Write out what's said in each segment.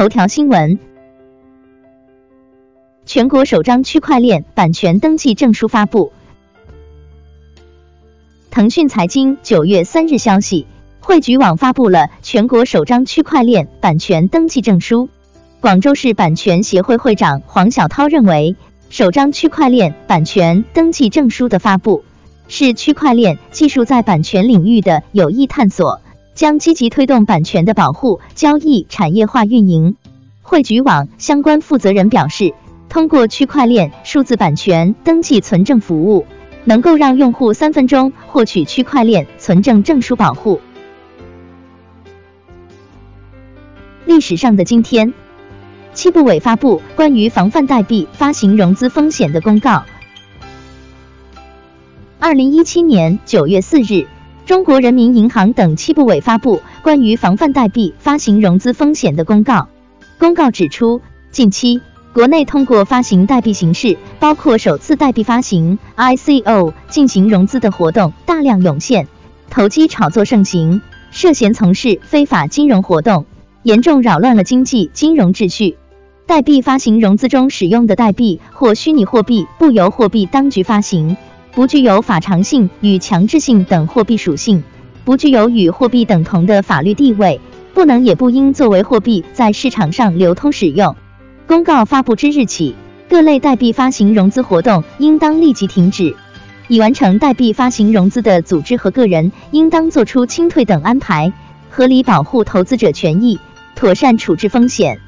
头条新闻：全国首张区块链版权登记证书发布。腾讯财经九月三日消息，汇聚网发布了全国首张区块链版权登记证书。广州市版权协会会长黄小涛认为，首张区块链版权登记证书的发布，是区块链技术在版权领域的有益探索。将积极推动版权的保护、交易产业化运营。汇聚网相关负责人表示，通过区块链数字版权登记存证服务，能够让用户三分钟获取区块链存证证书保护。历史上的今天，七部委发布关于防范代币发行融资风险的公告。二零一七年九月四日。中国人民银行等七部委发布关于防范代币发行融资风险的公告。公告指出，近期国内通过发行代币形式，包括首次代币发行 （ICO） 进行融资的活动大量涌现，投机炒作盛行，涉嫌从事非法金融活动，严重扰乱了经济金融秩序。代币发行融资中使用的代币或虚拟货币不由货币当局发行。不具有法偿性与强制性等货币属性，不具有与货币等同的法律地位，不能也不应作为货币在市场上流通使用。公告发布之日起，各类代币发行融资活动应当立即停止。已完成代币发行融资的组织和个人，应当作出清退等安排，合理保护投资者权益，妥善处置风险。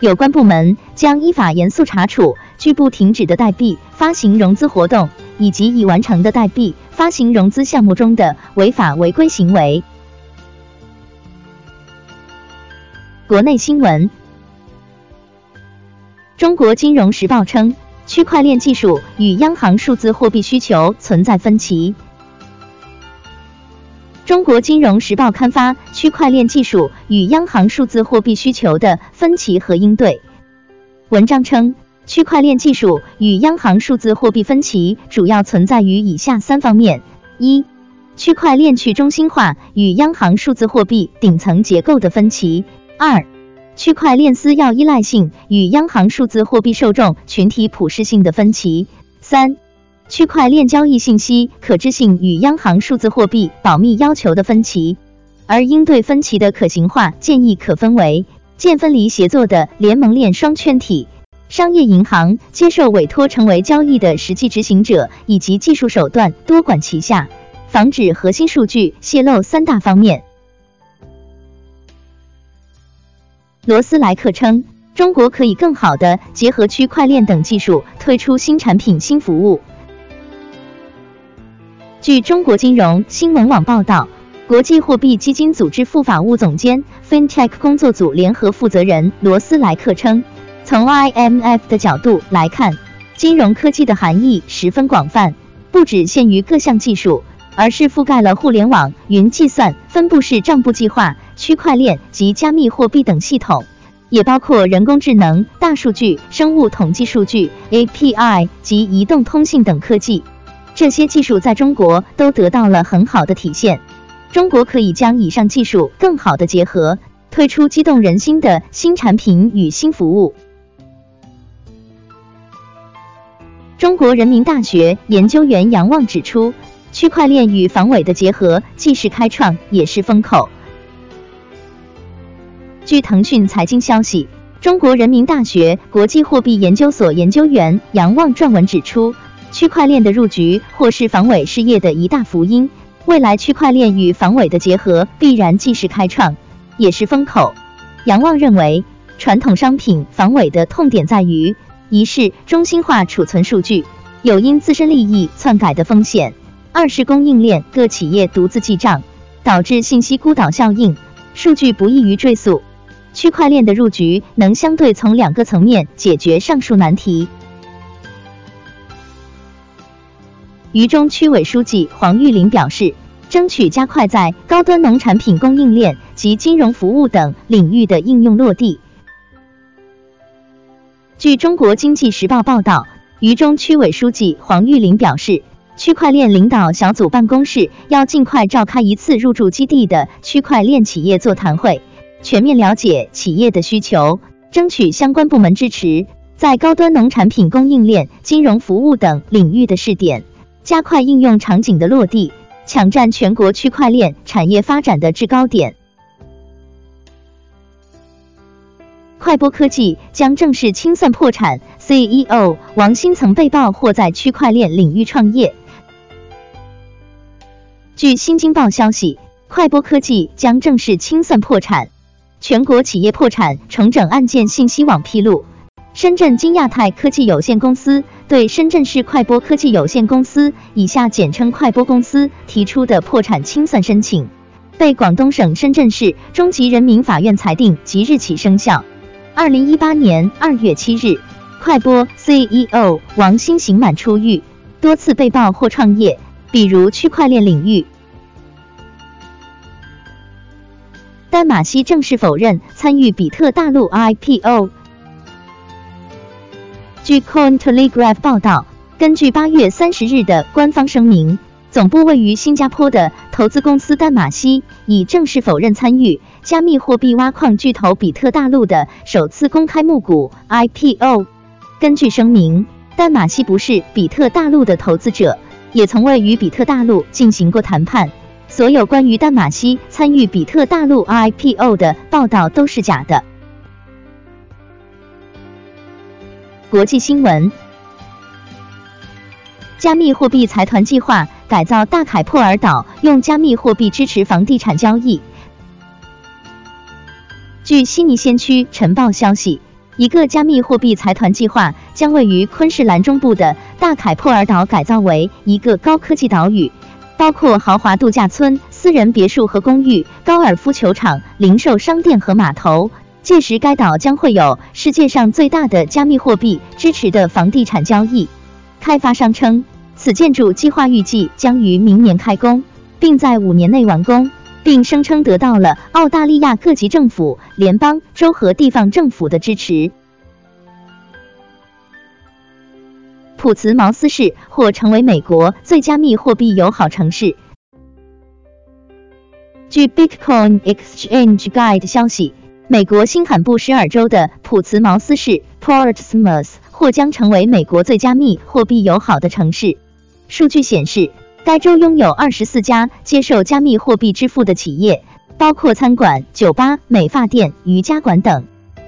有关部门将依法严肃查处拒不停止的代币发行融资活动。以及已完成的代币发行融资项目中的违法违规行为。国内新闻：中国金融时报称，区块链技术与央行数字货币需求存在分歧。中国金融时报刊发区块链技术与央行数字货币需求的分歧和应对文章称。区块链技术与央行数字货币分歧主要存在于以下三方面：一、区块链去中心化与央行数字货币顶层结构的分歧；二、区块链私钥依赖性与央行数字货币受众群体普适性的分歧；三、区块链交易信息可知性与央行数字货币保密要求的分歧。而应对分歧的可行化建议可分为：建分离协作的联盟链双圈体。商业银行接受委托成为交易的实际执行者，以及技术手段多管齐下，防止核心数据泄露三大方面。罗斯莱克称，中国可以更好的结合区块链等技术，推出新产品、新服务。据中国金融新闻网报道，国际货币基金组织副法务总监、FinTech 工作组联合负责人罗斯莱克称。从 IMF 的角度来看，金融科技的含义十分广泛，不只限于各项技术，而是覆盖了互联网、云计算、分布式账簿计划、区块链及加密货币等系统，也包括人工智能、大数据、生物统计数据、API 及移动通信等科技。这些技术在中国都得到了很好的体现。中国可以将以上技术更好的结合，推出激动人心的新产品与新服务。中国人民大学研究员杨望指出，区块链与防伪的结合既是开创，也是风口。据腾讯财经消息，中国人民大学国际货币研究所研究员杨望撰文指出，区块链的入局或是防伪事业的一大福音。未来区块链与防伪的结合必然既是开创，也是风口。杨望认为，传统商品防伪的痛点在于。一是中心化储存数据，有因自身利益篡改的风险；二是供应链各企业独自记账，导致信息孤岛效应，数据不易于追溯。区块链的入局能相对从两个层面解决上述难题。渝中区委书记黄玉林表示，争取加快在高端农产品供应链及金融服务等领域的应用落地。据中国经济时报报道，渝中区委书记黄玉林表示，区块链领导小组办公室要尽快召开一次入驻基地的区块链企业座谈会，全面了解企业的需求，争取相关部门支持，在高端农产品供应链、金融服务等领域的试点，加快应用场景的落地，抢占全国区块链产业发展的制高点。快播科技将正式清算破产，CEO 王新曾被曝或在区块链领域创业。据新京报消息，快播科技将正式清算破产。全国企业破产重整案件信息网披露，深圳金亚泰科技有限公司对深圳市快播科技有限公司（以下简称快播公司）提出的破产清算申请，被广东省深圳市中级人民法院裁定即日起生效。二零一八年二月七日，快播 CEO 王兴刑满出狱，多次被曝或创业，比如区块链领域。丹马锡正式否认参与比特大陆 IPO。据 Cointelegraph 报道，根据八月三十日的官方声明。总部位于新加坡的投资公司丹马锡已正式否认参与加密货币挖矿巨头比特大陆的首次公开募股 IPO。根据声明，丹马锡不是比特大陆的投资者，也从未与比特大陆进行过谈判。所有关于丹马锡参与比特大陆 IPO 的报道都是假的。国际新闻：加密货币财团计划。改造大凯珀尔岛，用加密货币支持房地产交易。据悉尼先驱晨报消息，一个加密货币财团计划将位于昆士兰中部的大凯珀尔岛改造为一个高科技岛屿，包括豪华度假村、私人别墅和公寓、高尔夫球场、零售商店和码头。届时，该岛将会有世界上最大的加密货币支持的房地产交易。开发商称。此建筑计划预计将于明年开工，并在五年内完工，并声称得到了澳大利亚各级政府、联邦、州和地方政府的支持。普茨茅斯市或成为美国最加密货币友好城市。据 Bitcoin Exchange Guide 消息，美国新罕布什尔州的普茨茅斯市 （Portsmouth） 或将成为美国最加密货币友好的城市。数据显示，该州拥有二十四家接受加密货币支付的企业，包括餐馆、酒吧、美发店、瑜伽馆等。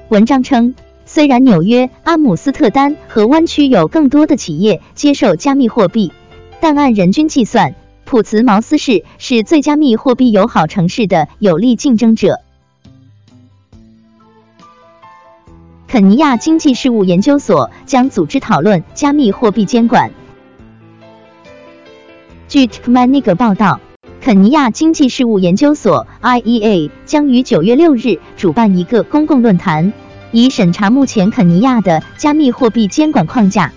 文章称，虽然纽约、阿姆斯特丹和湾区有更多的企业接受加密货币，但按人均计算，普茨茅斯市是最加密货币友好城市的有力竞争者。肯尼亚经济事务研究所将组织讨论加密货币监管。据 t k m a n i g 报道，肯尼亚经济事务研究所 （IEA） 将于九月六日主办一个公共论坛，以审查目前肯尼亚的加密货币监管框架。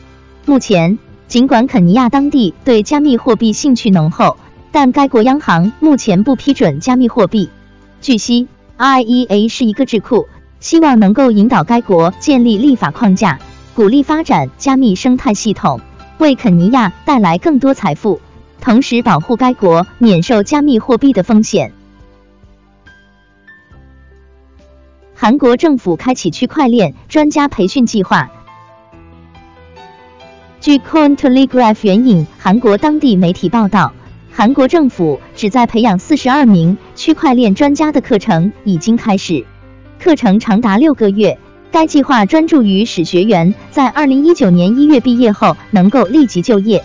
目前，尽管肯尼亚当地对加密货币兴趣浓厚，但该国央行目前不批准加密货币。据悉，IEA 是一个智库，希望能够引导该国建立立法框架，鼓励发展加密生态系统，为肯尼亚带来更多财富。同时保护该国免受加密货币的风险。韩国政府开启区块链专家培训计划。据 Cointelegraph 援引韩国当地媒体报道，韩国政府旨在培养四十二名区块链专家的课程已经开始，课程长达六个月。该计划专注于使学员在二零一九年一月毕业后能够立即就业。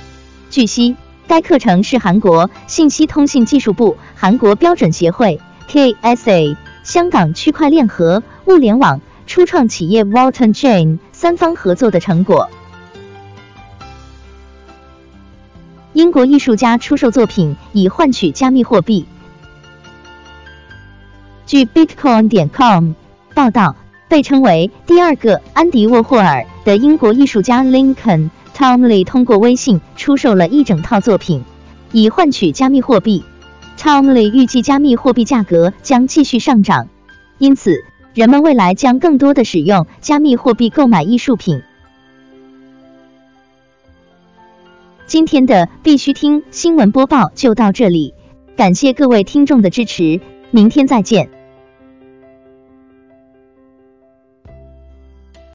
据悉。该课程是韩国信息通信技术部、韩国标准协会 KSA、香港区块链和物联网初创企业 Walton Chain 三方合作的成果。英国艺术家出售作品以换取加密货币。据 Bitcoin 点 com 报道，被称为第二个安迪沃霍尔的英国艺术家 Lincoln。Tomly 通过微信出售了一整套作品，以换取加密货币。Tomly 预计加密货币价格将继续上涨，因此人们未来将更多的使用加密货币购买艺术品。今天的必须听新闻播报就到这里，感谢各位听众的支持，明天再见。